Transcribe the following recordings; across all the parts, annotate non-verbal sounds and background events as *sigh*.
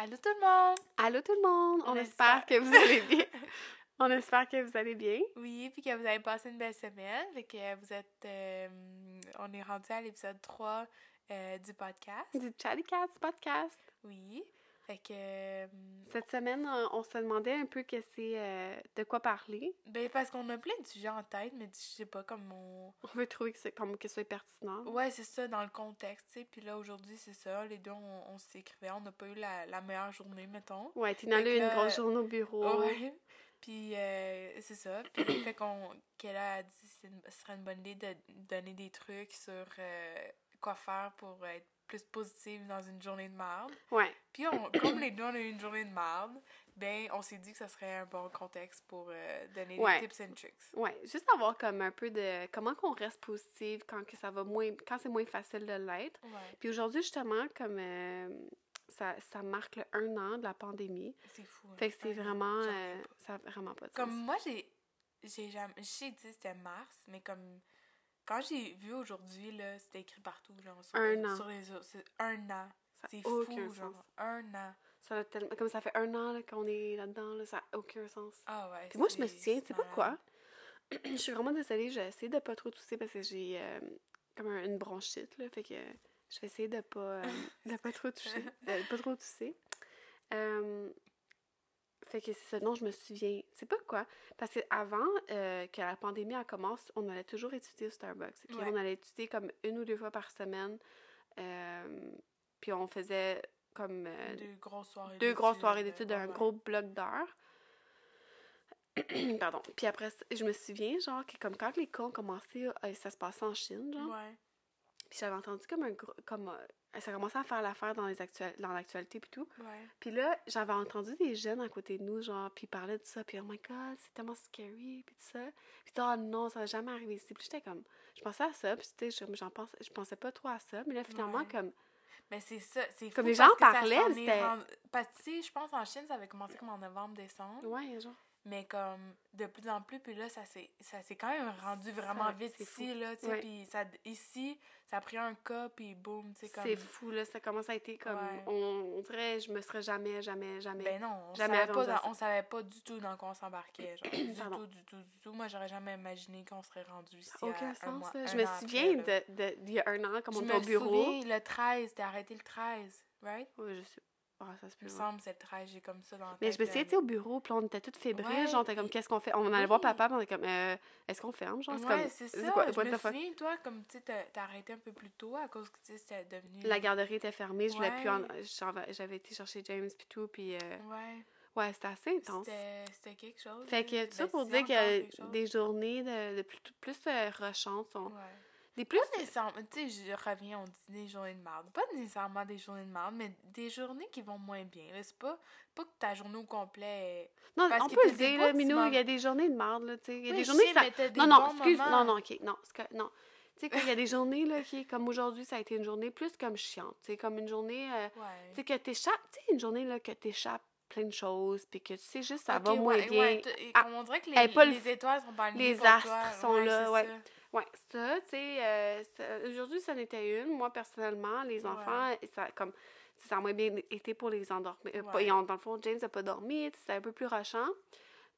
Allô tout le monde! Allô tout le monde! On, On espère espère. que vous allez bien. *laughs* On espère que vous allez bien. Oui, puis que vous avez passé une belle semaine, et que vous êtes... euh, on est rendu à l'épisode 3 euh, du podcast. Du Chatty Cats podcast. Oui, fait que... euh, Cette semaine, on se demandait un peu que c'est euh, de quoi parler. ben parce qu'on a plein de sujets en tête, mais je sais pas, comme on... On veut trouver que c'est comme que ce soit pertinent. Ouais, c'est ça, dans le contexte, tu sais. Puis là, aujourd'hui, c'est ça, les deux, on, on s'écrivait, on n'a pas eu la, la meilleure journée, mettons. Ouais, eu que une grosse journée au bureau. Ouais. Puis euh, c'est ça. Puis fait qu'on qu'elle a dit que ce serait une bonne idée de donner des trucs sur euh, quoi faire pour être plus positive dans une journée de marde. Ouais. Puis on, *coughs* comme les deux on a eu une journée de marde, ben on s'est dit que ça serait un bon contexte pour euh, donner Ouais. des tips and tricks. Ouais, juste avoir comme un peu de comment qu'on reste positive quand que ça va moins quand c'est moins facile de l'être. Ouais, Puis aujourd'hui justement comme euh, ça, ça marque le un an de la pandémie. c'est fou. hein. Fait que c'est Ouais, vraiment euh, ça a vraiment pas de Comme sens. moi, j'ai. J'ai jamais. J'ai dit c'était mars, mais comme. Quand j'ai vu aujourd'hui, là, c'était écrit partout, genre. Sur, Un an. Sur les autres. C'est un an. C'est fou, genre. sens. Un an. Ça a tellement- comme ça fait un an là, qu'on est là-dedans, là, ça n'a aucun sens. Ah ouais. Puis moi, je me souviens, tu sais pourquoi? malade. *clears throat* je suis vraiment désolée, j'ai essayé de pas trop tousser parce que j'ai euh, comme un- une bronchite, là, fait que je vais essayer de pas, euh, *laughs* de pas trop toucher, de pas trop tousser. Euh, fait que c'est ça, non, je me souviens. C'est pas quoi? Parce qu'avant euh, que la pandémie elle commence, on allait toujours étudier au Starbucks. Puis Ouais. on allait étudier comme une ou deux fois par semaine. Euh, puis on faisait comme euh, Deux grosses soirées deux grosses d'études, soirées euh, d'études ouais, d'un ouais. gros bloc d'heures. *clears throat* Pardon. Puis après, je me souviens, genre, que comme quand les cours ont commencé, euh, ça se passait en Chine, genre. Ouais. Puis j'avais entendu comme un gros. Comme, euh, ça commençait à faire l'affaire dans les actuel- dans l'actualité, puis tout. Ouais. Puis là, j'avais entendu des jeunes à côté de nous, genre, puis ils parlaient de ça, puis oh my god, c'est tellement scary, puis tout ça. Puis oh non, ça va jamais arriver ici. Puis j'étais comme. Je pensais à ça, puis tu sais, je- j'en pense, je pensais pas trop à ça, mais là, finalement, Ouais. comme. Mais c'est ça. C'est Comme les gens parlaient, c'était- rendu- Parce que, tu sais, je pense en Chine, ça avait commencé comme en novembre, décembre. Ouais, genre. Mais comme de plus en plus, puis là, ça s'est ça s'est quand même rendu vraiment Ça- vite ici, fou. là, tu sais. Ouais. Puis ça, ici, ça a pris un cas, puis boum, tu sais, comme... C'est fou, là. Ça commence à être comme. Ouais. On, on dirait, je me serais jamais, jamais, jamais. Ben non, on Jamais savait, pas dans- on savait pas du tout dans quoi on s'embarquait, genre. *clears throat* du tout, du tout, du tout. Moi, j'aurais jamais imaginé qu'on serait rendu ici aucun à un sens, mois- là. un Je me souviens là. de, de, d'il y a un an, comme on était au bureau. souviens, le 13, t'es arrêté le 13, right? Ouais, je sais. Ah, ça se Il peut. me ouais. semble c'est le 13, j'ai comme ça dans la Mais je me souviens, euh, tu sais, au bureau, puis on était toutes fébriles, Ouais, genre, t'es comme, qu'est-ce qu'on fait? On allait voir papa, puis on était comme, euh, est-ce qu'on ferme, genre? C'est Ouais, c'est ça. quoi- je me souviens, toi, comme tu sais, t'as arrêté un peu plus tôt à cause que tu sais, c'était devenu. La garderie était fermée, je voulais plus en... J'avais- été chercher James, puis tout, puis... euh, Ouais. Ouais, c'était assez intense. C'était quelque chose. Fait que, tout ça Ben, pour dire que des journées de, de plus, plus euh, sont... Ouais. Des plus... Nécessairement, tu sais, je reviens, on dit des journées de merde. Pas nécessairement des journées de merde, mais des journées qui vont moins bien. C'est pas, pas que ta journée au complet est... Non, Parce on peut le dire, là, Minou, il y a des journées de marde, là, tu sais. Il y a Oui, des journées sais, que ça... des Non, non, excuse, moments. non, non, ok, non, que- non. Tu sais, quand il y a des journées, là, qui, comme aujourd'hui, ça a été une journée plus comme chiante, tu sais, comme une journée, euh, Ouais. tu sais, que t'échappes, tu sais, une journée, là, que t'échappes plein de choses, puis que tu sais juste, ça va moins ouais, bien. et Ah, on dirait que les, pas le- les étoiles sont pas les astres toi. sont là, ouais. ça. Ouais, ça, tu sais, euh, aujourd'hui, ça n'était une. Moi, personnellement, les Ouais. enfants, ça, comme, ça a moins bien été pour les endormir. euh, Ouais. dans le fond, James n'a pas dormi, c'était un peu plus rushant.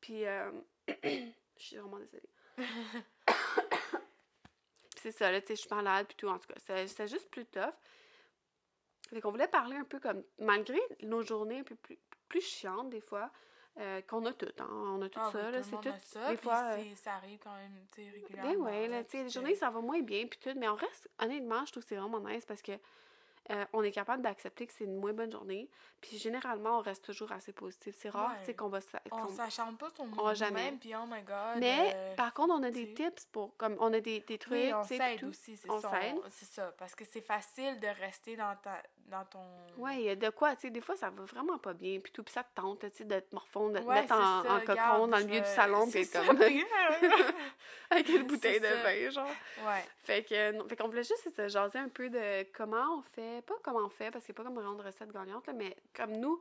Puis, euh, *coughs* je suis vraiment désolée. *coughs* Puis c'est ça, là, tu sais, je suis malade, puis tout, en tout cas. c'est- C'était juste plus tough. Fait qu'on voulait parler un peu comme, malgré nos journées un peu plus, plus chiantes, des fois, euh, qu'on a toutes, hein, on a tout Ah, ça, oui, là, tout le c'est monde tout, ça, des fois... euh, c'est- ça arrive quand même, sais, régulièrement. ben ouais, là, les journées, ça va moins bien, puis tout, mais on reste, honnêtement, je trouve que c'est vraiment nice parce que euh, on est capable d'accepter que c'est une moins bonne journée, puis généralement, on reste toujours assez positif. C'est rare, tu sais, Ouais. qu'on va se... On qu'on- s'acharne pas sur nous-mêmes, puis oh my god. Mais, euh, par contre, on a des tips pour, comme, on a des, des trucs, Oui, on s'aide aussi, c'est On ça. s'aide. on- C'est ça, parce que c'est facile de rester dans, ta, dans ton... Ouais, il y a de quoi, tu sais, des fois, ça va vraiment pas bien, puis tout, puis ça te tente, tu sais, de te morfondre, de te Ouais, mettre c'est en, ça, en cocon dans le milieu du salon, c'est puis comme, *laughs* avec une bouteille C'est de vin, genre. ouais. Fait que, non, fait qu'on voulait juste se jaser un peu de comment on fait, pas comment on fait, parce n'y a pas comme de recette gagnante, là, mais comme nous,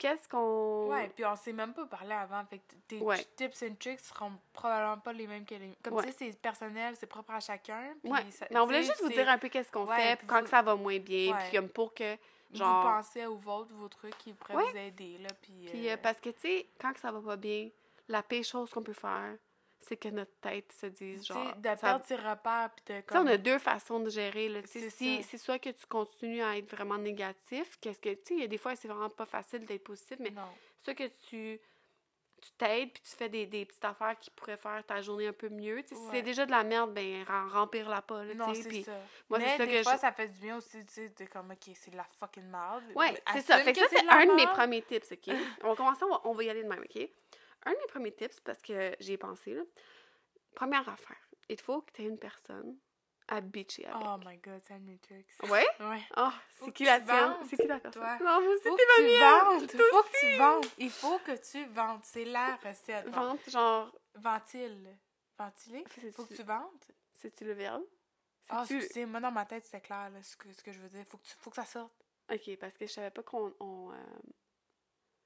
qu'est-ce qu'on... Ouais, puis on s'est même pas parlé avant. Fait que tes Ouais. tips and tricks seront probablement pas les mêmes que les. Comme Ouais. tu sais, c'est personnel, c'est propre à chacun. puis Ouais, ça- mais on voulait juste vous dire un peu qu'est-ce qu'on fait, puis quand vous- que ça va moins bien, puis comme pour que Genre- Vous pensez à vos, vos trucs qui pourraient vous aider, là, puis... Puis euh, euh, parce que, tu sais, quand que ça va pas bien, la pire chose qu'on peut faire, c'est que notre tête se dise, genre... de ça- perdre ses repères, puis de sais, on comme... a deux façons de gérer. Là. C'est Si, c'est soit que tu continues à être vraiment négatif, qu'est-ce que, tu sais, il y a des fois, c'est vraiment pas facile d'être positif, mais Non. soit que tu tu t'aides puis tu fais des, des petites affaires qui pourraient faire ta journée un peu mieux. Tu sais, Si Ouais. c'est déjà de la merde, ben rem- remplir-la pas. Là, Non, c'est ça. moi, c'est mais ça des que fois, je- ça fait du bien aussi, tu sais, de comme, OK, c'est de la fucking merde. Ouais, c'est ça. Fait que ça, c'est la un de mes premiers tips, OK? *laughs* on va commencer, on va, on va y aller de même, OK? Un de mes premiers tips, parce que j'y ai pensé, là. Première affaire, il faut que tu aies une personne à bitcher avec. Oh my God, c'est un de mes trucs. Ouais? Ouais. Oh, c'est qui tu la tienne? C'est qui la personne? toi. Non, moi aussi, t'es ma tu mienne! Faut que tu vendes. Il faut que tu vendes. C'est la recette. Vente, genre, Ventile. Ventiler? Faut que tu vendes. c'est-tu le verbe? Ah, C'est-tu- excusez, moi dans ma tête, c'est clair, là, ce, que, ce que je veux dire. Faut que, tu, faut que ça sorte. Ok, parce que je savais pas qu'on. on, euh,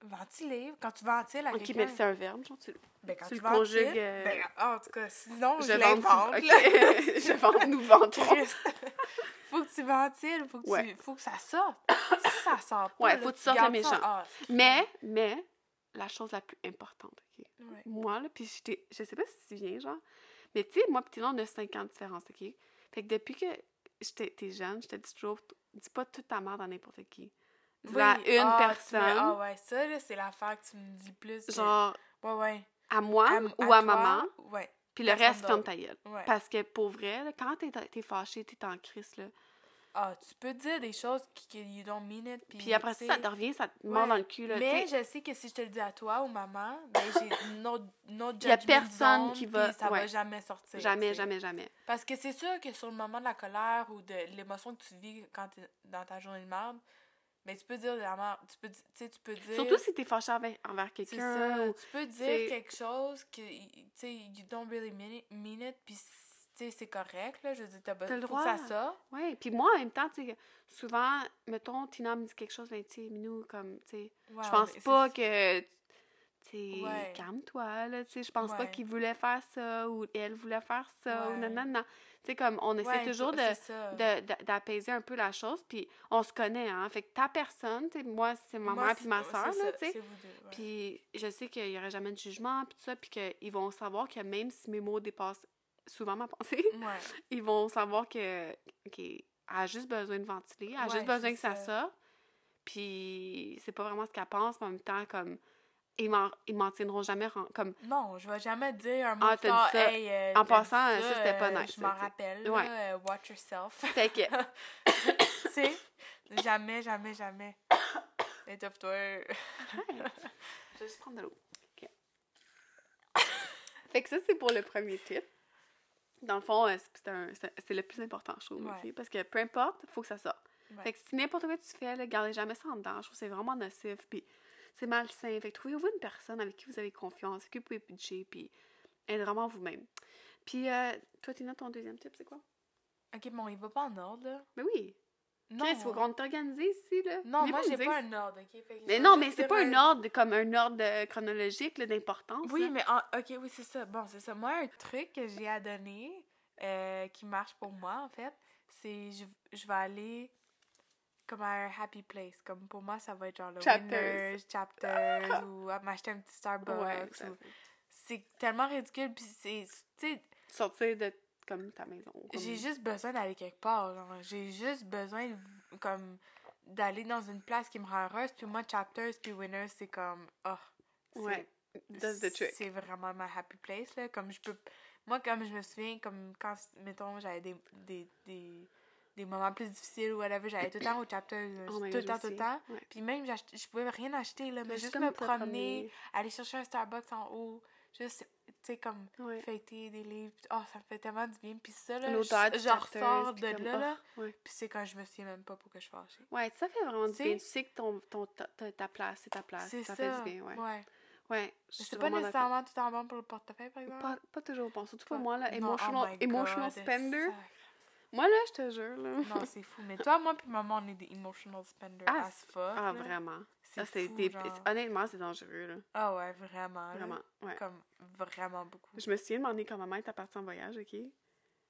Ventiler. Quand tu ventiles à Ok, quelqu'un. mais c'est un verbe, genre, tu. ben, quand tu tu, le ventiles. conjugues, euh, Ben, en tout cas, sinon, je, vends, l'invente. ok. *laughs* je vends, nous vendons. *laughs* Faut que tu ventiles. Faut que, Ouais. tu, faut que ça sorte. si ça sort pas. Ouais, là, faut que tu sortes le méchant. Ah, Mais, mais, la chose la plus importante, ok? ouais. Moi, là, puis je je sais pas si tu viens, genre, mais tu sais, moi, pis là, on a 5 ans de différence, ok? Fait que depuis que j'étais t'es jeune, je te dis toujours, dis pas toute ta merde à n'importe qui. À une ah, personne, me- Ah ouais, ça, c'est l'affaire que tu me dis plus. que- genre, Ouais, ouais. à moi À- ou à, maman, Ouais. puis le reste, ferme ta gueule. ouais. Parce que pour vrai, là, quand t'es t'es fâché, t'es en crise, là. Ah, tu peux dire des choses qui, que you don't mean it. Puis, Puis après ça, ça te revient, ça te mord dans le cul, là. Mais je sais que si je te le dis à toi ou maman, ben j'ai *laughs* no, no Y a judgment personne zone, qui va- ça ouais. va jamais sortir. Jamais, jamais, jamais. Parce que c'est sûr que sur le moment de la colère ou de l'émotion que tu vis quand t'es dans ta journée de merde, mais tu peux dire de la merde. Tu peux, tu sais, tu peux dire. Surtout si t'es fâché envers, envers quelqu'un. ça. ou- Tu peux dire quelque chose que, tu sais, you don't really mean it, puis, tu sais, c'est correct, là. Je veux dire, t'as besoin. Que ça sorte. Ouais, puis moi, en même temps, tu sais, souvent, mettons, Tina me dit quelque chose, ben, tu sais, Minou, comme, tu sais, Ouais, je pense mais pas que, tu Ouais. calme-toi, là, tu sais, je pense pas qu'il voulait faire ça, ou elle voulait faire ça, ou Ouais. nanana. Tu sais, comme, on essaie Ouais, toujours de, d'apaiser un peu la chose, puis on se connaît, hein, fait que ta personne, tu sais, moi, c'est ma Moi, mère puis ma soeur, là, tu sais, puis je sais qu'il y aurait jamais de jugement, puis tout ça, puis qu'ils vont savoir que même si mes mots dépassent souvent ma pensée, Ouais. *laughs* ils vont savoir que, OK, elle a juste besoin de ventiler, elle a Ouais, juste besoin que ça, ça. sorte. Puis c'est pas vraiment ce qu'elle pense, mais en même temps, comme, ils m'en, tiendront jamais, comme, Non, je vais jamais dire un mot Ah, dit ça. Hey, euh, En passant, euh, ça, c'était pas euh, nice, Je m'en ça, rappelle, Ouais. là, euh, watch yourself. fait que, *coughs* tu sais, jamais, jamais, jamais. *coughs* Étouffe-toi. *laughs* Je vais juste prendre de l'eau. OK. fait que ça, c'est pour le premier tip. Dans le fond, euh, c'est, le plus important, je trouve, Ouais. Parce que peu importe, il faut que ça sorte. Ouais. Fait que si n'importe quoi tu fais, là, gardez jamais ça en dedans. Je trouve que c'est vraiment nocif, puis c'est malsain. Fait que trouvez-vous une personne avec qui vous avez confiance, qui vous pouvez pitcher, puis être vraiment vous-même. Puis, euh, toi, Tina, ton deuxième tip, c'est quoi? Ok, bon, il va pas en ordre, là. Mais oui! Non. Il faut qu'on t'organise ici, là. Non, moi, j'ai pas un ordre, ok? Fait que je Mais non, mais c'est pas un ordre comme un ordre euh, chronologique, là, d'importance. Oui, là. mais en- ok, oui, c'est ça. Bon, c'est ça. Moi, un truc que j'ai à donner, euh, qui marche pour moi, en fait, c'est je, je vais aller comme un happy place. Comme pour moi, ça va être genre le Chapters. Winners, Chapters, *laughs* ou à m'acheter un petit Starbucks. Ouais, ou- ça- C'est tellement ridicule, puis c'est... Tu sortir de comme ta maison. comme- j'ai juste besoin d'aller quelque part. genre. J'ai juste besoin, de- comme, d'aller dans une place qui me rend heureuse. Puis moi, Chapters puis Winners, c'est comme... Oh, c'est- Ouais, that's the trick. c'est vraiment ma happy place, là. Comme je peux... Moi, comme je me souviens, comme quand, mettons, j'avais des, des, des, des moments plus difficiles ou whatever, j'allais tout le temps au chapter, là. Oh tout le temps, je tout le temps. Ouais. Puis même, je pouvais rien acheter, là, mais Juste me promener, promener. aller chercher un Starbucks en haut, juste, tu sais, comme Ouais. fêter des livres. Oh, ça me fait tellement du bien. Puis ça, là, je, je ressors de comme, là, oh, là, ouais. puis c'est quand je me souviens même pas pourquoi je suis fâchée. Ouais, ça fait vraiment du bien. Tu sais que ton, ton, ta, ta- place, c'est ta place. C'est ça, ça. fait du bien, ouais. ouais. Je C'est pas nécessairement tout en bon pour le portefeuille, par exemple? Pas, pas toujours bon. Surtout pour Pas- moi, là, Non, oh emotional, emotional spender. Moi, là, je te jure, là. Non, c'est fou. Mais toi, moi puis maman, on est des emotional spenders Ah, as fuck. Ah, là. vraiment. C'est c'est fou, des... genre. Honnêtement, c'est dangereux, là. Ah ouais, vraiment. là. Vraiment, ouais. Comme vraiment beaucoup. Je me souviens de demander quand maman était partie en voyage, OK?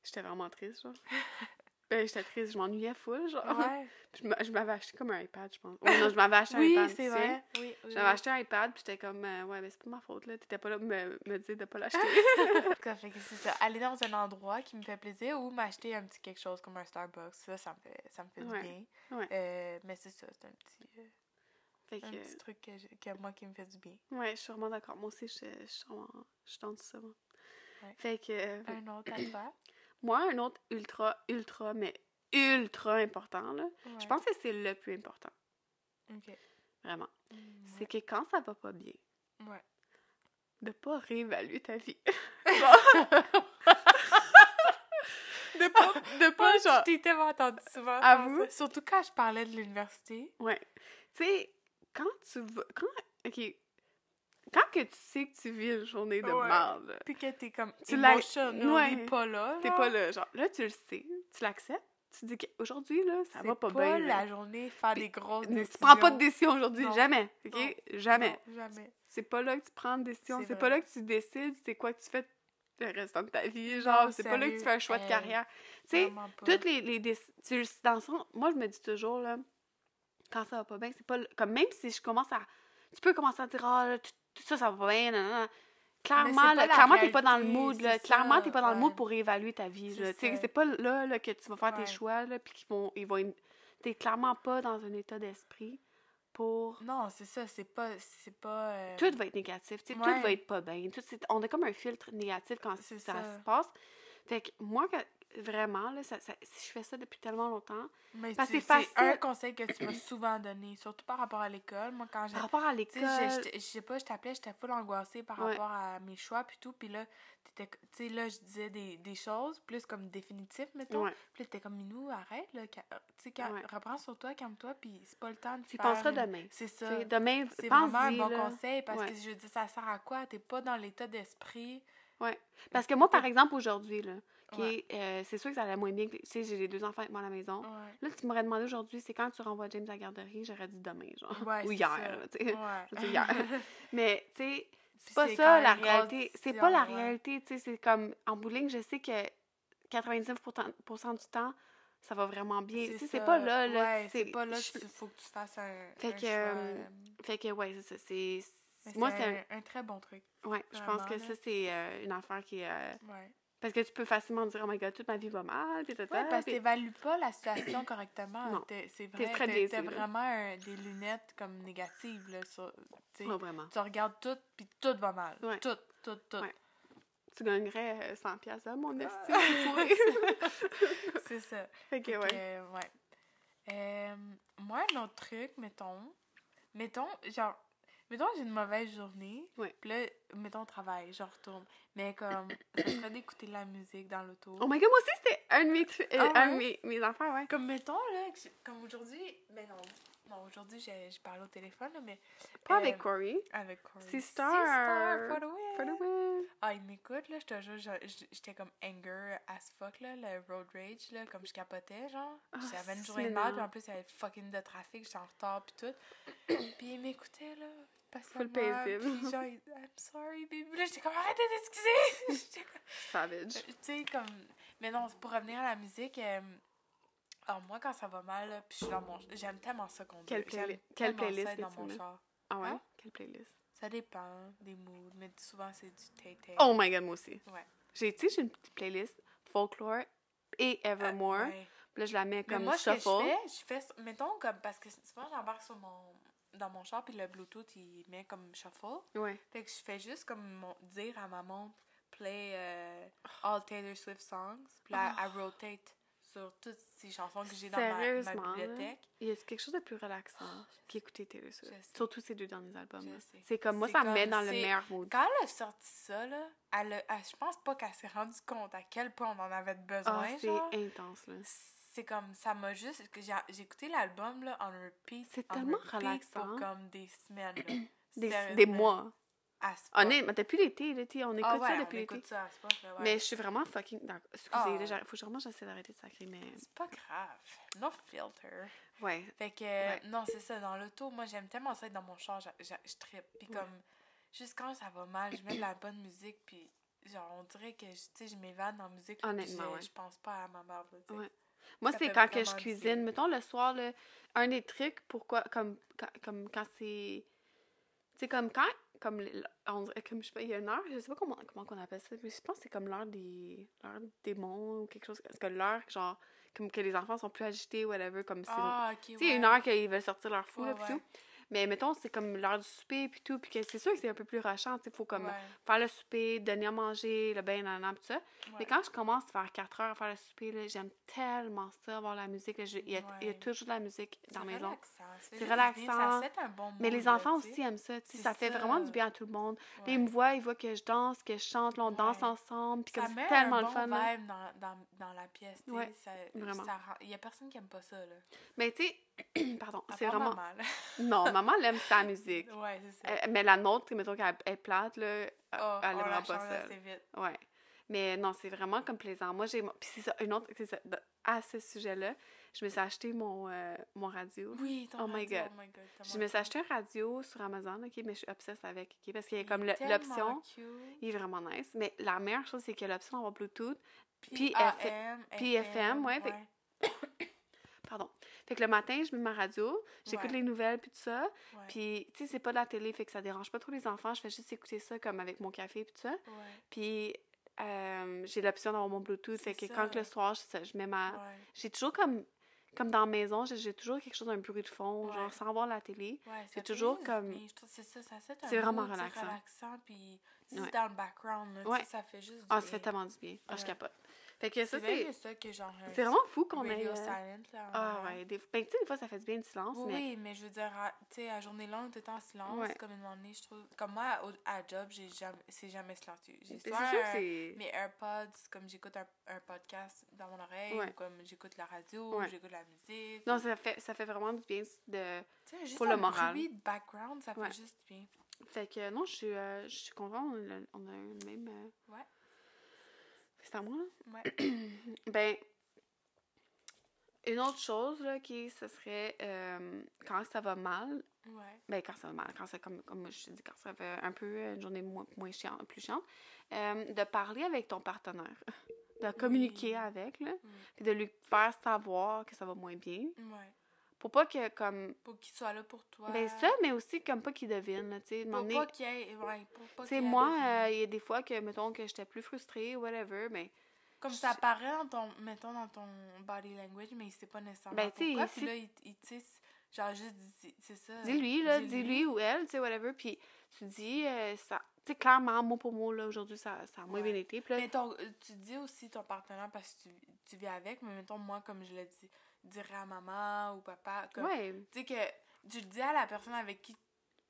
J'étais vraiment triste, genre. *laughs* Ben, j'étais triste, je m'ennuyais full, genre. Ouais. *laughs* Je m'a- je m'avais acheté comme un iPad, je pense. Oui, non, je m'avais acheté un oui, iPad. c'est vrai. Oui, oui, J'avais acheté un iPad, puis j'étais comme, euh, ouais, mais c'est pas ma faute, là. T'étais pas là pour me, me dire de pas l'acheter. *laughs* En tout *laughs* cas, fait que c'est ça. Aller dans un endroit qui me fait plaisir ou m'acheter un petit quelque chose comme un Starbucks, ça, ça me fait, ça me fait Ouais. du bien. Ouais. Euh, mais c'est ça, c'est un petit, euh, fait que, un petit truc que, que moi qui me fait du bien. ouais, je suis vraiment d'accord. Moi aussi, je, je je suis dans tout ça, moi. Ouais. Fait que, euh, Un autre à toi? Moi, un autre ultra, ultra, mais ultra important, là, je pense que c'est le plus important, Ok. vraiment. Mm, C'est ouais. que quand ça va pas bien, Ouais. de pas réévaluer ta vie. *laughs* de pas, de pas, Moi, genre, je t'ai tellement entendu souvent. À vous? Surtout quand je parlais de l'université. Ouais. Tu sais, quand tu vas. Quand. Ok. Quand que tu sais que tu vis une journée de Ouais. merde, là, Puis que t'es comme Tu emotionally ouais. pas là. t'es pas là. Genre, là, tu le sais, tu l'acceptes, tu dis qu'aujourd'hui, là, ça va pas, bien. là. la journée faire Puis, des grosses Tu décisions. prends pas de décision aujourd'hui, jamais. Ok? Non. Jamais. Non, jamais. C'est pas là que tu prends de décision, C'est pas là que tu décides c'est quoi que tu fais le restant de ta vie. Genre, c'est pas là que tu fais un choix de carrière. Tu sais, pas. toutes les, les déc- tu le- dans le sens- moi je me dis toujours là quand ça va pas bien c'est pas comme même si je commence à tu peux commencer à dire ah là, tout, tout ça ça va bien nanana. clairement c'est pas là, la clairement t'es pas dans le mood là. clairement t'es pas dans le mood pour réévaluer ta vie C'est là. C'est pas là, là que tu vas faire Ouais. tes choix là puis qu'ils vont ils vont t'es clairement pas dans un état d'esprit pour Non, c'est ça, c'est pas. C'est pas. euh, tout va être négatif, tu sais, tout va être pas bien. Tout, c'est- on a comme un filtre négatif quand ça, ça. se passe. Fait que moi, vraiment, là, ça, ça- si je fais ça depuis tellement longtemps, Mais Parce tu- que c'est un conseil que tu m'as souvent donné, surtout par rapport à l'école. Moi, quand j'ai. par rapport à l'école, je- sais pas, je t'appelais, j'étais full angoissée par Ouais. rapport à mes choix puis tout. Puis là, tu sais, là, je disais des, des choses plus comme définitives, mettons. ouais, Puis là, t'étais comme, Minou, arrête, là. Tu sais, Ouais. reprends sur toi, calme-toi, puis c'est pas le temps de tu penseras une- demain. C'est ça. Demain, C'est vraiment un bon là. conseil parce Ouais. que je dis, ça sert à quoi? T'es pas dans l'état d'esprit. Parce que moi, par exemple, aujourd'hui, là, Ouais. euh, c'est sûr que ça allait moins bien. que- Tu sais, j'ai les deux enfants avec moi à la maison. Ouais. Là, tu m'aurais demandé aujourd'hui, c'est quand tu renvoies James à la garderie, j'aurais dit demain, genre. Ouais, Ou hier, tu sais. Hier. *laughs* Mais, tu sais, c'est pas ça la réalité. C'est pas la réalité, tu sais. C'est comme, en bout de ligne, je sais que 99% du temps, ça va vraiment bien. Tu sais, c'est pas là, là. Ouais, c'est pas là je- qu'il faut que tu fasses un. Fait un que, choix, euh, Fait que, ouais, c'est ça. C'est. Moi, c'est un, un très bon truc. Ouais, je pense que là. ça, c'est euh, une affaire qui est. Ouais. Parce que tu peux facilement dire, oh my god, toute ma vie va mal, Ouais, parce que pis- t'évalues pas la situation *clears throat* correctement. Non. C'est vrai. là. vraiment un- des lunettes comme négatives. Là, sur, tu. Pas vraiment. tu regardes tout, puis tout va mal. Ouais. Tout, tout, tout. Ouais. Tu gagnerais euh, 100 piastres à mon Ah. estime. *laughs* C'est ça. *laughs* Fait que, ouais. euh, ouais. Euh, moi, un autre truc, mettons. Mettons, genre, mettons, j'ai une mauvaise journée. Ouais. Puis là, mettons, au travail, je retourne. Mais comme, ça serait *coughs* d'écouter de la musique dans l'auto. Oh my god, moi aussi, c'était un de mes, euh, Ah un de ouais? mes, mes affaires, ouais. Comme, mettons, là, comme aujourd'hui, mais non, non, aujourd'hui, j'ai j'ai parlé au téléphone, là, mais Pas Euh, avec Corey. avec Corey. Sister. Sister, for the win. For the win. Ah, il m'écoute, là, je te jure, j'étais comme anger as fuck, là, le road rage, là, comme je capotais, genre. Ah, J'avais une c'est journée de merde, puis en plus, il y avait fucking de trafic, j'étais en retard, puis tout. *coughs* puis il m'écoutait, là, Full patiemment, paisible. puis genre, I'm sorry, baby. Là, j'étais comme! *laughs* J'étais comme- Savage. tu sais, comme... Mais non, pour revenir à la musique, euh, alors moi, quand ça va mal, là, puis je suis dans mon... J'aime tellement ça qu'on Quelle, quelle playlist être dans mon char. Ah ouais? Hein? Quelle playlist? Ça dépend des moods, mais souvent, c'est du tay-tay. Oh my god, moi aussi. Ouais. J'ai, tu sais, j'ai une petite playlist folklore et Evermore. Euh, ouais. Puis là, je la mets Mais comme moi, ce que je shuffle. fais, je fais, mettons, comme, parce que souvent, j'embarque sur mon, dans mon char, puis le Bluetooth, il met comme shuffle. Ouais. Fait que je fais juste comme mon- dire à ma montre, play euh, all Taylor Swift songs, puis là, elle rotate sur toutes ces chansons que j'ai dans ma, ma bibliothèque. Il y a quelque chose de plus relaxant qu'écouter Taylor Swift. Surtout ces deux derniers albums. C'est comme moi, C'est ça me met comme- dans le c'est- meilleur mood. Quand elle a sorti ça, là, elle a- elle- je pense pas qu'elle s'est rendue compte à quel point on en avait Ah, besoin, c'est genre. intense, là. C'est comme, ça m'a juste... que J'ai écouté l'album, là, en repeat. C'est en tellement repeat relaxant. pour comme des semaines, là. Des, des mois. Honnêtement, depuis l'été, l'été, on écoute Ah ouais, ça depuis l'été. ouais. Mais je suis vraiment fucking. Excusez, là, j'arrête- faut que vraiment j'essaie d'arrêter de sacrer, mais... C'est pas grave. No filter. Ouais. Fait que, Ouais. non, c'est ça, dans l'auto, moi, j'aime tellement ça être dans mon char, je trippe. Puis comme, juste quand ça va mal, je mets de la *clears throat* bonne musique, puis genre, on dirait que, tu sais, je m'évade dans la musique, puis Honnêtement, je, ouais. je pense pas à ma mère, là. Ouais. Moi, c'est quand que je cuisine. bien. Mettons, le soir, là, un des trucs, pourquoi, comme quand, comme quand c'est... Tu sais, comme quand... Comme, on comme, je sais pas, il y a une heure, je sais pas comment, comment on appelle ça, mais je pense que c'est comme l'heure des... l'heure des démons ou quelque chose. Parce que l'heure, genre, comme que les enfants sont plus agités, whatever, comme c'est... Ah, ok, Tu sais, une heure qu'ils veulent sortir leur fou, Ouais, là, ouais. tout. Mais mettons, c'est comme l'heure du souper, puis tout, puis que c'est sûr que c'est un peu plus rushant, tu sais, faut comme Ouais, faire le souper, donner à manger, le bain, nanana, tout ça. Mais quand je commence à faire 4 heures à faire le souper, là, j'aime tellement ça, avoir la musique. là, je- Il y, a- il y a Ouais. toujours de la musique dans la C'est maison. C'est bien, relaxant. Ça set un bon Mais les enfants aussi aiment ça, tu sais, ça fait vraiment du bien à tout le monde. Là, ils me voient, ils voient que je danse, que je chante, là, on danse ensemble, puis comme c'est tellement un le bon fun. vibe dans, dans, dans la pièce, tu sais. Ça, vraiment. Il y a personne qui aime pas ça, là. Mais tu sais, *coughs* pardon, c'est vraiment... maman. *laughs* Non, maman, elle aime sa *laughs* musique. Ouais, c'est ça. Euh, mais la nôtre, mettons qu'elle est plate, là, Oh, elle on aimera la pas ça. vite. Ouais. Mais non, c'est vraiment comme plaisant. Moi, j'ai. Puis c'est ça, une autre. ça, à ce sujet-là, je me suis acheté mon, euh, mon radio. Oui, ton Oh my radio, God. oh my God. Je me suis acheté un radio sur Amazon, OK, mais je suis obsesse avec, OK, parce qu'il y a comme l'option. Il est vraiment nice. Mais la meilleure chose, c'est a l'option d'avoir Bluetooth. Puis FM, ouais, fait- *coughs* Pardon. Fait que le matin, je mets ma radio, j'écoute Ouais. les nouvelles, puis tout ça. ouais, Puis, tu sais, c'est pas de la télé, fait que ça dérange pas trop les enfants. Je fais juste écouter ça comme avec mon café, puis tout ça. Puis euh, j'ai l'option d'avoir mon Bluetooth. Fait que quand ça. le soir, je, je mets ma. J'ai toujours comme. Comme dans la maison, j'ai toujours quelque chose, un bruit de fond, Ouais. genre sans voir la télé. Ouais, C'est toujours comme- bien. Je trouve que c'est ça, ça C'est vraiment relaxant. relaxant, puis Ouais. dans le background, là, ça fait juste du Ah, ça fait bien. tellement du bien. Ah, je Ouais. capote. Fait que ça, C'est bien c'est. vraiment fou qu'on ait. euh, silent, là, en Ah, ouais. Des... Ben, tu sais, des fois, ça fait du bien de silence, Oui, mais. oui, mais je veux dire, à- tu sais, à journée longue, tout en silence, Ouais. comme une donné, je trouve. Comme moi, au, à job, j'ai jamais, c'est jamais silencieux. J'ai soit un- c'est. mes AirPods, comme j'écoute un, un podcast dans mon oreille, Ouais. ou comme j'écoute la radio, Ouais. ou j'écoute la musique. Non, ça fait, ça fait vraiment du bien de. Juste pour le moral. bruit de background, ça fait juste du bien. Fait que non, je suis, euh, je suis contente. On a, on a le même. euh, Ouais. C'est à moi, là? Ouais. *clears throat* Ben, une autre chose, là, qui, ce serait euh, quand ça va mal, Ouais. ben, quand ça va mal, quand ça, comme, comme je te dis, quand ça fait un peu une journée moins, moins chiante, plus chiante, euh, de parler avec ton partenaire, *laughs* de communiquer Oui. avec, là, Mm. puis de lui faire savoir que ça va moins bien, Ouais. Pour pas que, comme, Pour qu'il soit là pour toi. ben ça, mais aussi comme pas qu'il devine, là, tu sais, de Pour pas qu'il y ait. Ouais, pour pas Tu qu'il sais, y ait moi, euh, il y a des fois que, mettons, que j'étais plus frustrée, whatever, mais Comme je- ça apparaît dans ton, mettons, dans ton body language, mais sait pas nécessairement Ben, tu sais, Puis là, il, il tu sais, genre juste, c'est ça. dis-lui, là, dis-lui ou elle, tu sais, whatever, puis tu dis, euh, ça, tu sais, clairement, mot pour mot, là, aujourd'hui, ça, ça a moins Ouais. bien été, puis là, Mais ton, euh, tu dis aussi ton partenaire parce que tu, tu vis avec, mais mettons, moi, comme je le dis, dirais à maman ou papa, comme, ouais, tu sais que tu le dis à la personne avec qui faut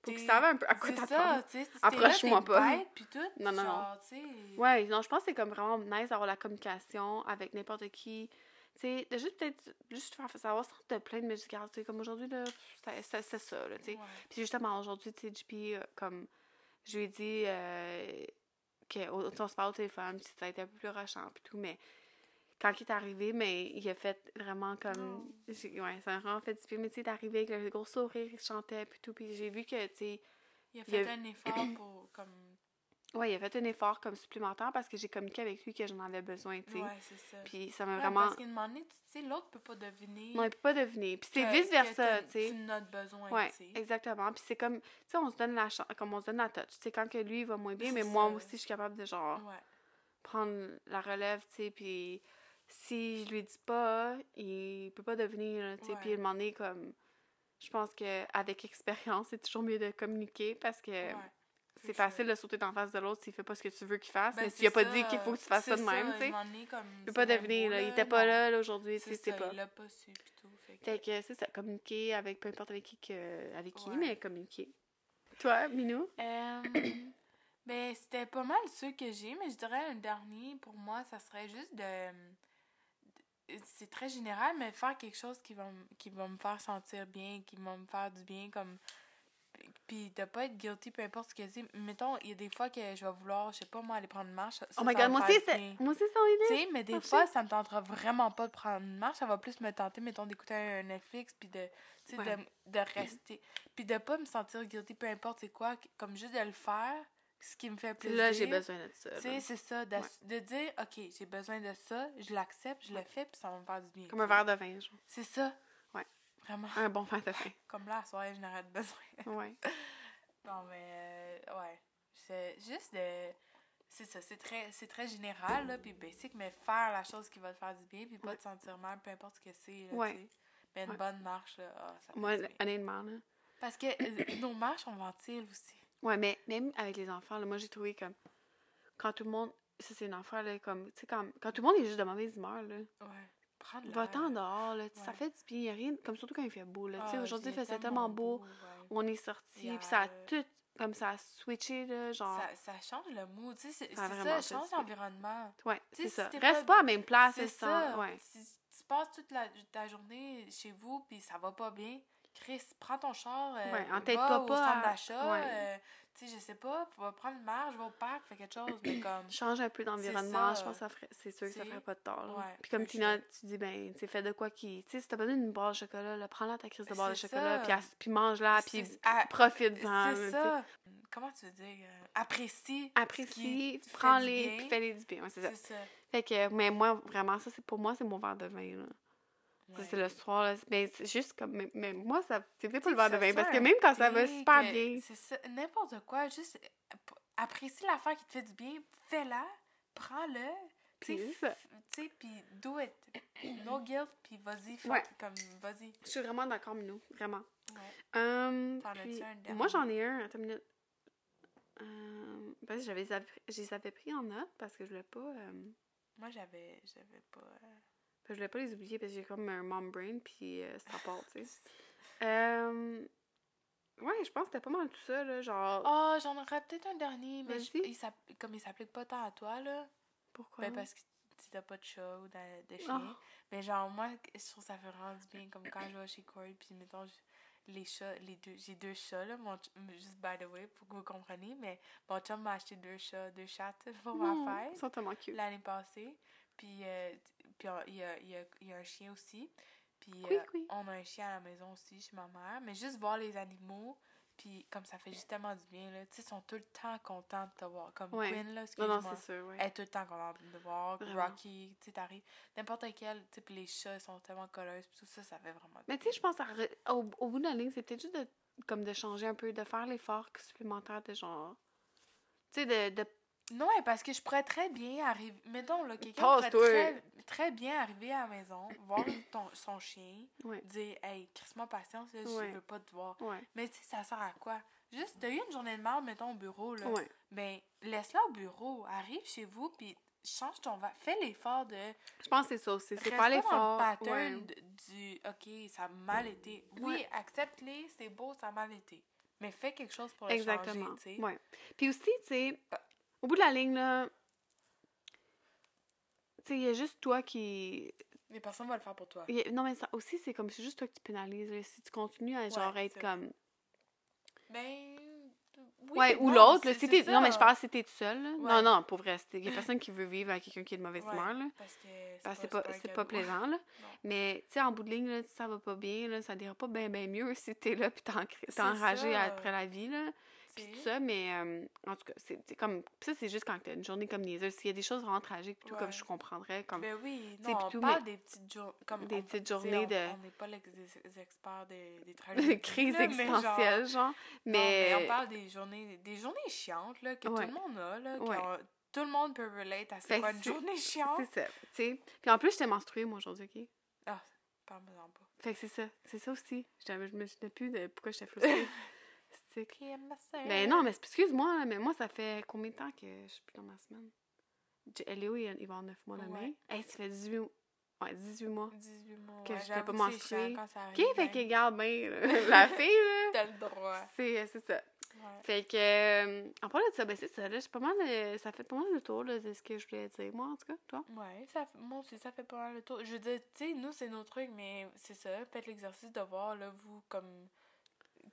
t'es- qu'ils savent un peu à quoi tu là, Approche-moi pas. bête, puis tout, Non, non, non. genre, tu sais... Ouais, non, je pense que c'est comme vraiment nice d'avoir la communication avec n'importe qui, tu sais, de juste peut-être, juste faire savoir sans te plaindre, mais juste, tu sais, comme aujourd'hui, là, c'est- ça, là, tu sais. Ouais. Puis justement, aujourd'hui, tu sais, JP, euh, comme, je lui ai dit euh, qu'on se parle au téléphone, puis ça a été un peu plus rushant, puis tout, mais quand il est arrivé, mais il a fait vraiment comme... Oh. Ouais, ça a vraiment fait du mais tu sais, il est arrivé avec le gros sourire, il chantait, puis tout, puis j'ai vu que, tu sais, Il a Il a- fait un effort *coughs* pour, comme... ouais, il a fait un effort comme supplémentaire parce que j'ai communiqué avec lui que j'en avais besoin, tu sais. Ouais, c'est ça. Puis ça m'a Ouais, vraiment... Parce qu'à un moment donné, tu sais, l'autre peut pas deviner... Non, il peut pas deviner. Puis c'est vice-versa, tu sais. Tu as besoin, Ouais, tu sais. exactement. Puis c'est comme, tu sais, on se donne la chance, comme on se donne la touch. Tu sais, quand que lui, il va moins bien, mais moi aussi, je suis capable de, genre, Ouais. prendre la relève, tu sais, puis si je lui dis pas, il peut pas devenir, tu sais, puis il m'en est comme... Je pense qu'avec expérience, c'est toujours mieux de communiquer parce que Ouais. c'est facile de sauter en face de l'autre s'il fait pas ce que tu veux qu'il fasse, Ben, mais lui as pas ça, dit qu'il faut que tu fasses ça de même, tu sais. il peut pas beau, là. Il était pas non. là, là, aujourd'hui, tu sais, pas. il l'a pas su, tout. Fait que- Fait que c'est ça, communiquer avec peu importe avec qui, que, avec qui Ouais. mais communiquer. Toi, Minou? Euh, *clears throat* ben, c'était pas mal ceux que j'ai, mais je dirais un dernier, pour moi, ça serait juste de... de- C'est très général, mais faire quelque chose qui va, qui va me faire sentir bien, qui va me faire du bien, comme... Puis de pas être guilty, peu importe ce que c'est. Mettons, il y a des fois que je vais vouloir, je sais pas moi, aller prendre une marche. ça, oh my god, moi aussi, c'est moi aussi, c'est Tu sais, mais des marcher. fois, ça me tentera vraiment pas de prendre une marche. Ça va plus me tenter, mettons, d'écouter un Netflix, puis de, tu sais, Ouais. de, de rester. Puis de pas me sentir guilty, peu importe c'est quoi, comme juste de le faire, ce qui me fait plaisir. là, j'ai besoin de ça. Tu là. sais, c'est ça, de, Ouais. de dire, OK, j'ai besoin de ça, je l'accepte, je le fais, puis ça va me faire du bien. Comme un verre de vin, genre. C'est ça. Ouais. Vraiment. Un bon verre de vin. *laughs* Comme là, à soir, je n'aurais pas besoin. Ouais. *laughs* non, mais, euh, ouais. C'est juste de. C'est ça, c'est très, c'est très général, là, puis basic, mais faire la chose qui va te faire du bien, puis pas Ouais. te sentir mal, peu importe ce que c'est, là, Ouais. tu sais. Mais une Ouais. bonne marche, là, ah, ça Moi, honnêtement, là. Parce que euh, nos marches, on ventile aussi. Ouais, mais même avec les enfants, là, moi, j'ai trouvé comme. Quand tout le monde. Ça, c'est une affaire, là, comme. Tu sais, quand, quand tout le monde est juste de mauvaise humeur, là. Ouais. Prendre Va-t'en dehors, là. Ça fait du bien. Y a rien. Comme surtout quand il fait beau, là. tu sais, Ah, aujourd'hui, il c'est faisait tellement beau. ouais. On est sorti, Hier, puis ça a euh, tout. Comme ça a switché, là. Genre. Ça, ça change le mood, tu sais, c'est Ça ça, change l'environnement. Ouais, c'est si ça. t'es Reste pas- pas à même place, C'est sans- ça. Ouais. Si tu passes toute la, ta journée chez vous puis ça va pas bien, Chris, prends ton char, euh, Ouais, entête va pas au centre d'achat, ouais. euh, tu sais, je sais pas, va prendre une marche, va au parc, fais quelque chose, mais *coughs* comme... Change un peu d'environnement, je pense que ça ferait, c'est sûr que ça ferait pas de tort. ouais, puis comme Tina, tu dis, ben, tu sais, fais de quoi qui. Tu sais, si t'as besoin d'une barre de chocolat, là, prends-la ta crise de barre de chocolat, puis, puis mange-la, puis profite-en. C'est ça. Comment tu veux dire? euh, apprécie. Apprécie, prends-les, puis fais-les du bien. Ouais, c'est ça. C'est ça. Fait que, mais moi, vraiment, ça, c'est pour moi, c'est mon verre de vin, là. Ouais. c'est le soir, là. Mais c'est juste comme. Mais, moi, ça. C'est peut-être pas le verre de vin, parce que même quand ça va super que- bien. C'est ça. N'importe quoi. Juste euh, apprécie l'affaire qui te fait du bien. Fais-la. Prends-le. Tu sais, puis do it. No *coughs* guilt, puis vas-y. Ouais. Comme, vas-y. Je suis vraiment d'accord, Minou. Vraiment. Ouais. Puis, un moi, j'en ai un. Attends une minute. Hum, parce que j'avais, je les avais pris en note parce que je voulais pas. hum, Moi, j'avais j'avais pas... euh, je voulais pas les oublier parce que j'ai comme un mom brain puis euh, ça part, tu sais. Hum, *laughs* ouais, je pense que c'était pas mal tout ça, là. Genre. Oh, j'en aurais peut-être un dernier, mais je- il comme il s'applique pas tant à toi, là. pourquoi? Ben, parce que tu t'as pas de chat ou de, de chien. Oh. Mais genre, moi, je trouve que ça fait vraiment du bien. Comme quand je vais chez Corey, puis mettons, je- les chats, les deux, j'ai deux chats, là. Mon, juste by the way, pour que vous compreniez. Mais mon chum m'a acheté deux chats, deux chattes *laughs* pour ma Ils fête sont tellement cute. l'année passée. Puis, euh, puis il y a, y, a, y a un chien aussi. Puis Oui, euh, oui. on a un chien à la maison aussi chez ma mère. Mais juste voir les animaux, puis comme ça fait justement du bien, là. Tu sais, ils sont tout le temps contents de te voir. Comme Ouais. Quinn, là, Non, non, excuse-moi. c'est sûr, ouais. Elle est tout le temps contente de voir. Vraiment. Rocky, tu sais, t'arrives. N'importe quel, tu sais, puis les chats ils sont tellement colleuses, puis tout ça, ça fait vraiment du Mais tu sais, je pense à re- au, au bout de la ligne, c'est peut-être juste de, comme de changer un peu, de faire l'effort supplémentaire de genre. Tu sais, de, de. Non, ouais, parce que je pourrais très bien arriver. Mettons, là, quelqu'un pourrait très, très bien arriver à la maison, *coughs* voir ton, son chien, Ouais. dire, hey, crisse-moi patience, là, Ouais. je veux pas te voir. Ouais. Mais tu sais, ça sert à quoi? Juste, t'as eu une journée de merde, mettons, au bureau, là. Ben, laisse-la au bureau. Arrive chez vous, puis change ton verre. Fais l'effort de. Je pense que c'est ça aussi. C'est pas l'effort. le pattern Ouais. du OK, ça a mal été. Oui, Ouais. accepte-les, c'est beau, ça a mal été. Mais fais quelque chose pour le Exactement. changer, tu sais. Ouais. Puis aussi, tu sais, au bout de la ligne, là. Tu sais, il y a juste toi qui. Mais personne va le faire pour toi. il y a- Non, mais ça aussi, c'est comme c'est juste toi qui pénalises. là. Si tu continues à genre Ouais, être c'est comme. Ben. oui, ouais, ou non, l'autre, là. c'est- Si c'est t'es- Non, mais je parle si t'es tout seul, là. Ouais. Non, non, pour vrai. Il y a personne qui veut vivre avec quelqu'un qui est de mauvaise Ouais, humeur, là. Parce que Parce que c'est pas, un c'est cadeau. pas plaisant, là. *laughs* Non. Mais, tu sais, en bout de ligne, là, si ça va pas bien, là, ça dira pas bien, bien mieux *laughs* si t'es là pis t'es en- t'es C'est enragé ça. après la vie, là. Tu tout ça, mais euh, en tout cas, c'est comme. pis ça, c'est juste quand t'as une journée comme niaiseuse. S'il y a des choses vraiment tragiques, pis tout, comme Ouais. je comprendrais, comme. Ben oui, non, on tout, parle des petites journées. Comme des on- petites journées de- On n'est pas les, les experts des, des *laughs* tragédies. crise là, mais genre- genre. Non, Mais. on parle des journées, des journées chiantes là, que Ouais. tout le monde a. Là, Ouais. tout le monde peut relate à c'est quoi que une journée chiante. C'est ça, tu sais. Puis en plus, j'étais menstruée, moi, aujourd'hui, OK? Ah, parle-moi-en pas. Fait que c'est ça. C'est ça aussi. Je me souvenais plus de pourquoi j'étais frustrée. *laughs* C'est Qui aime ma sœur? Ben non, mais excuse-moi, mais moi, ça fait combien de temps que je suis plus dans ma semaine? Léo, il, il va avoir 9 mois demain. Ouais. Hey, ça fait 18, ouais, 18 mois. 18 mois. que ouais, j'étais j'avoue pas menstruée. OK, fait hein. que garde bien, là. *laughs* la fille, là. T'as le droit. C'est c'est ça. Ouais. Fait que, euh, en parlant de ça, ben c'est ça, là, pas mal, euh, ça fait pas mal le tour, là, de ce que je voulais dire, moi, en tout cas, toi. Ouais, ça, fait- moi aussi, ça fait pas mal le tour. Je veux dire, tu sais, nous, c'est nos trucs, mais c'est ça. Faites l'exercice de voir, là, vous, comme,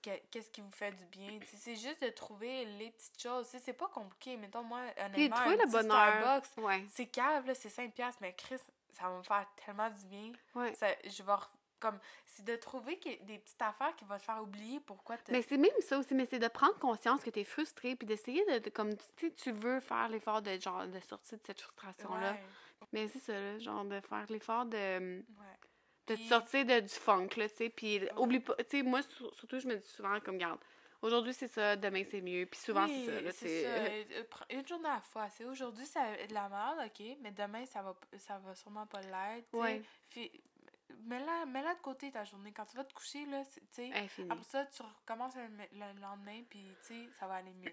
qu'est-ce qui vous fait du bien. Tu c'est juste de trouver les petites choses. Tu c'est pas compliqué. Mettons, moi, honnêtement, un le bonheur. Starbucks, Ouais, c'est cave, là, c'est 5 piastres, mais Chris, ça va me faire tellement du bien. ouais. Ça, je vais comme, c'est de trouver des petites affaires qui vont te faire oublier pourquoi tu Mais c'est même ça aussi, mais c'est de prendre conscience que t'es frustré, puis d'essayer de, de- comme, tu sais, tu veux faire l'effort de, genre, de sortir de cette frustration-là. Ouais, Mais c'est ça, là, genre, de faire l'effort de, ouais. De te sortir de, du funk, là, tu sais, puis oublie pas, tu sais, moi, sur- surtout, je me dis souvent, comme, garde, aujourd'hui, c'est ça, demain, c'est mieux, puis souvent, Oui, c'est ça, là, c'est c'est... ça. *laughs* Euh, Une journée à la fois. C'est aujourd'hui, ça a de la merde, OK, mais demain, ça va, ça va sûrement pas l'être. tu sais. Ouais. Puis, mets-la, mets-la de côté ta journée. Quand tu vas te coucher, là, c'est- tu sais, après ça, tu recommences le, le lendemain, puis, tu sais, ça va aller mieux.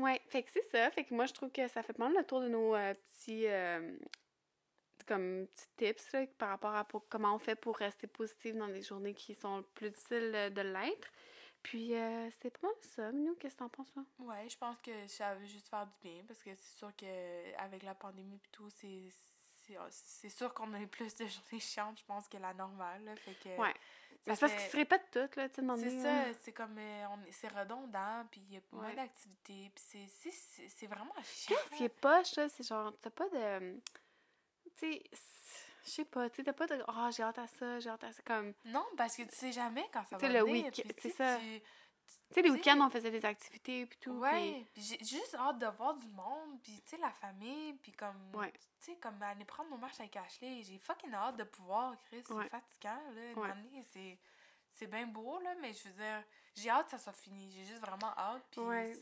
Ouais, fait que c'est ça. Fait que moi, je trouve que ça fait pas mal le tour de nos euh, petits, euh, comme, petits tips là, par rapport à pour- comment on fait pour rester positif dans des journées qui sont plus difficiles euh, de l'être. Puis, euh, c'est pas mal ça. Nous, qu'est-ce que t'en penses, toi? Ouais, je pense que ça veut juste faire du bien, parce que c'est sûr que avec la pandémie et tout, c'est... c'est- C'est sûr qu'on a eu plus de journées chiantes, je pense, que la normale. là. Fait que Ouais. ça parce qu'ils se répètent toutes, là, tu C'est ça, là. c'est comme euh, c'est redondant, puis il y a moins Ouais. d'activités, puis c'est- c'est c'est- c'est vraiment chiant. Qu'est-ce qui est poche, là? C'est genre, t'as pas de. Tu sais, c'est- je sais pas, tu sais, t'as pas de. Oh, j'ai hâte à ça, j'ai hâte à ça. Comme. Non, parce que tu sais jamais quand ça Tu va le venir, week- puis tu c'est sais, ça. tu- sais, les week-ends, on faisait des activités, puis tout. Ouais, puis j'ai juste hâte de voir du monde, puis tu sais, la famille, puis comme, Ouais. tu sais, comme aller prendre nos marches avec Ashley, j'ai fucking hâte de pouvoir, Chris, c'est Ouais. fatigant, là, une Ouais. année, c'est, c'est bien beau, là, mais je veux dire, j'ai hâte que ça soit fini, j'ai juste vraiment hâte, puis Ouais.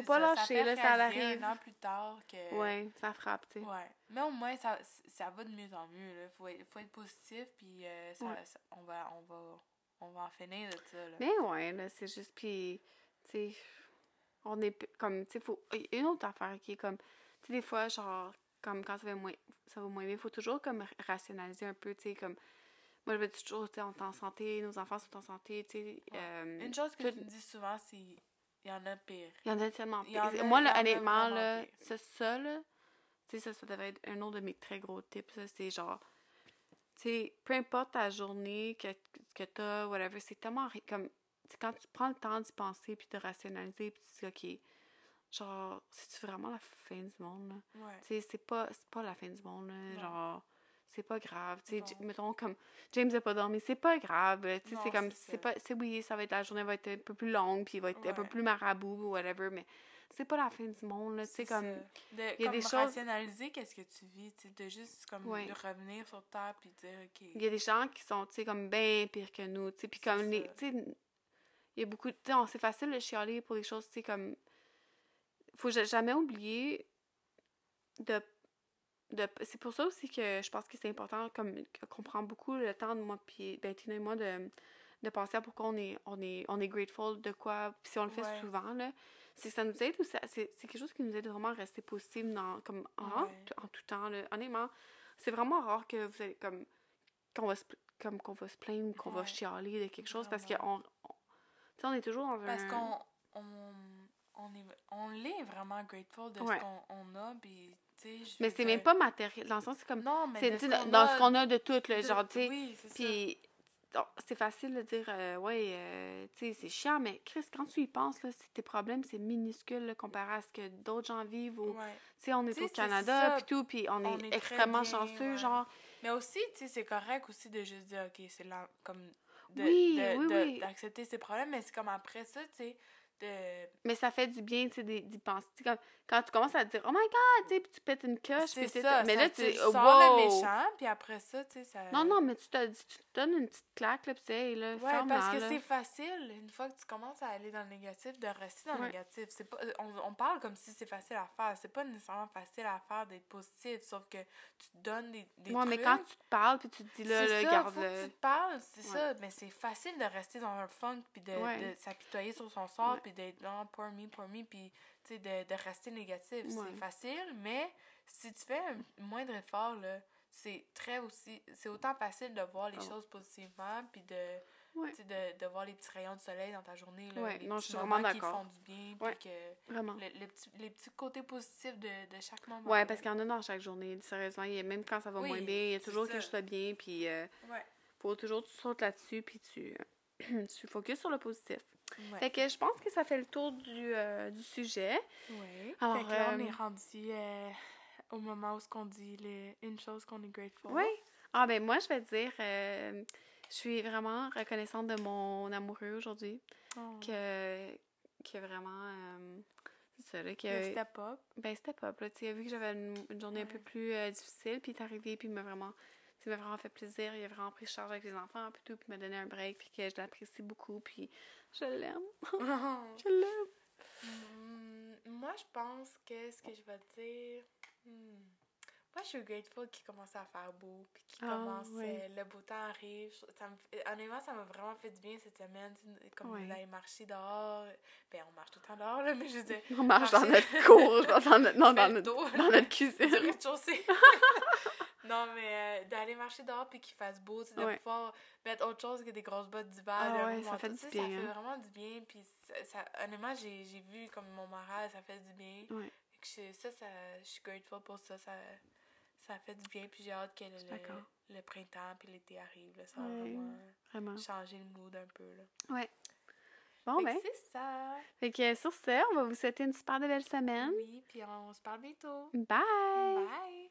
Faut pas ça, lâcher, fait là, ça arrive. un an plus tard que... Ouais, ça frappe, tu sais. Ouais. Mais au moins, ça, ça va de mieux en mieux. Il faut, être- faut être positif, puis euh, ça, Ouais. ça- on, va, on, va, on va en finir de ça. Là. Mais ouais, là, c'est juste, puis, tu sais, on est, comme, tu sais, faut, il y a une autre affaire qui est comme, tu sais, des fois, genre, comme quand ça va moins, ça va moins bien, faut toujours, comme, rationaliser un peu, tu sais, comme, moi, je me dis toujours, on est en santé, nos enfants sont en santé, tu sais, euh, Une chose que tu me dis souvent, c'est il y en a pire. il y en a tellement pire. a- Moi, là, honnêtement, là, c'est ça, là, tu sais, ça, ça devrait être un autre de mes très gros tips, ça, c'est genre, tu sais, peu importe ta journée que, que t'as, whatever, c'est tellement, comme, quand tu prends le temps d'y penser, puis de rationaliser, puis tu dis, OK, genre, c'est-tu vraiment la fin du monde, là? Ouais. Tu sais, c'est pas, pas la fin du monde, là, genre, c'est pas grave, tu sais, mettons, comme, James a pas dormi, c'est pas grave, tu sais, c'est comme, c'est pas, c'est oui, ça va être, la journée va être un peu plus longue, puis il va être un peu plus marabout, ou whatever, mais c'est pas la fin du monde, là, tu sais, comme. De, y a comme des choses- rationaliser qu'est-ce que tu vis, tu de juste comme Ouais. de revenir sur terre puis dire OK. il y a des gens qui sont, tu sais, comme bien pires que nous, tu sais, puis comme les, tu sais, il y a beaucoup, sais, on- c'est facile de chialer pour des choses, tu sais, comme, faut ja- jamais oublier de, de c'est pour ça aussi que je pense que c'est important, comme, qu'on prend beaucoup le temps, de moi, puis, ben, et moi, de, de penser à pourquoi on est, on est, on est grateful de quoi, puis si on le fait Ouais. souvent, là, c'est que ça nous aide ou ça- c'est quelque chose qui nous aide vraiment à rester positif dans, comme, en, Ouais. en tout temps, là. Honnêtement, c'est vraiment rare que vous allez, comme, qu'on va se, comme qu'on va se plaindre, qu'on va chialer de quelque chose, parce qu'on, on, sais, on est toujours dans Parce un... qu'on on, on est on l'est vraiment grateful de ce qu'on on a puis Mais c'est même pas matériel, dans le sens, c'est comme, Non, mais c'est, dans ce qu'on a de tout, là, de- genre, tu sais, Oui, c'est ça. Puis, c'est facile de dire, euh, ouais, euh, tu sais, c'est chiant, mais Chris, quand tu y penses, là, c'est- tes problèmes, c'est minuscule là, comparé à ce que d'autres gens vivent. Ou, Ouais. Tu sais, on est au Canada, puis tout, puis on est, On est très extrêmement bien, chanceux, ouais. genre. Mais aussi, tu sais, c'est correct aussi de juste dire, OK, c'est là, comme, de, Oui, de- oui, de- oui. d'accepter ses problèmes, mais c'est comme après ça, tu sais, de... Mais ça fait du bien, tu sais, d'y penser. Comme, quand tu commences à te dire, oh my god, tu sais, puis tu pètes une coche, C'est puis ça, mais ça, là, tu sors wow! le méchant, puis après ça, tu sais, ça... Non, non, mais tu te, tu te donnes une petite claque, là, puis tu sais, là, Ouais, parce que c'est facile, une fois que tu commences à aller dans le négatif, de rester dans le négatif. C'est pas, on, on parle comme si c'est facile à faire. C'est pas nécessairement facile à faire d'être positif, sauf que tu te donnes des, des Ouais, mais trucs. quand tu te parles, puis tu te dis, là, c'est là, ça, garde faut que le... tu te parles, c'est Ouais. ça. Mais c'est facile de rester dans un funk, puis de, de s'apitoyer sur son sort. Puis d'être non, pour me, pour me, puis tu sais, de, de rester négatif. Ouais. C'est facile, mais si tu fais un moindre effort, là, c'est très aussi. C'est autant facile de voir les Oh. choses positivement, puis de, Ouais. de, de voir les petits rayons de soleil dans ta journée, là, Ouais, les non, je suis vraiment moments qui d'accord. font du bien, puis que Vraiment. le, le petit- les petits côtés positifs de, de chaque moment. Ouais, parce qu'il y en a dans chaque journée. Sérieusement, il y a- même quand ça va Oui, moins bien, il y a toujours quelque chose de bien, puis euh, Ouais. faut toujours que tu sautes là-dessus, puis tu, *clears throat* tu focuses sur le positif. Ouais. Fait que je pense que ça fait le tour du, euh, du sujet. Oui. Alors, fait que là, on euh, est rendu euh, au moment où ce qu'on dit les- une chose qu'on est grateful. Oui. Ah ben moi, je vais dire, euh, Je suis vraiment reconnaissante de mon amoureux aujourd'hui. Oh. Que, que vraiment. c'est ça, là. Que, Le step up. Ben, pas. Là, tu sais, il a vu que j'avais une, une journée un peu plus difficile, puis il est arrivé, puis il m'a vraiment. Ça m'a vraiment fait plaisir. Il a vraiment pris charge avec les enfants, puis tout, puis il m'a donné un break, puis que je l'apprécie beaucoup, puis je l'aime. *laughs* Je l'aime. Hmm, moi, je pense que ce que je vais dire. hmm, Moi, je suis grateful qu'il commence à faire beau, puis qu'il Ah, commence. euh, le beau temps arrive. Ça me, honnêtement, ça m'a vraiment fait du bien cette semaine. Comme Ouais. d'aller marcher dehors. Ben, on marche tout le temps dehors, là, mais je veux dire. On marche dans notre cour, dans notre, non, *laughs* dans notre, dans *laughs* notre du cuisine. rez-de-chaussée. Non, mais euh, d'aller marcher dehors puis qu'il fasse beau, de Ouais. pouvoir mettre autre chose que des grosses bottes d'hiver. Ah ouais, ça fait du bien, Ça hein. fait vraiment du bien. Puis ça, ça- honnêtement, j'ai j'ai vu comme mon moral, ça fait du bien. Ouais. Que je- ça, ça, je suis grateful pour ça. Ça, ça fait du bien. Puis j'ai hâte que le, le printemps puis l'été arrive. Là, ça va vraiment Vraiment. changer le mood un peu. Là. Ouais. Bon, Fait ben. c'est ça. Fait que sur ce, on va vous souhaiter une super de belle semaine. Oui, puis on se parle bientôt. Bye! Bye!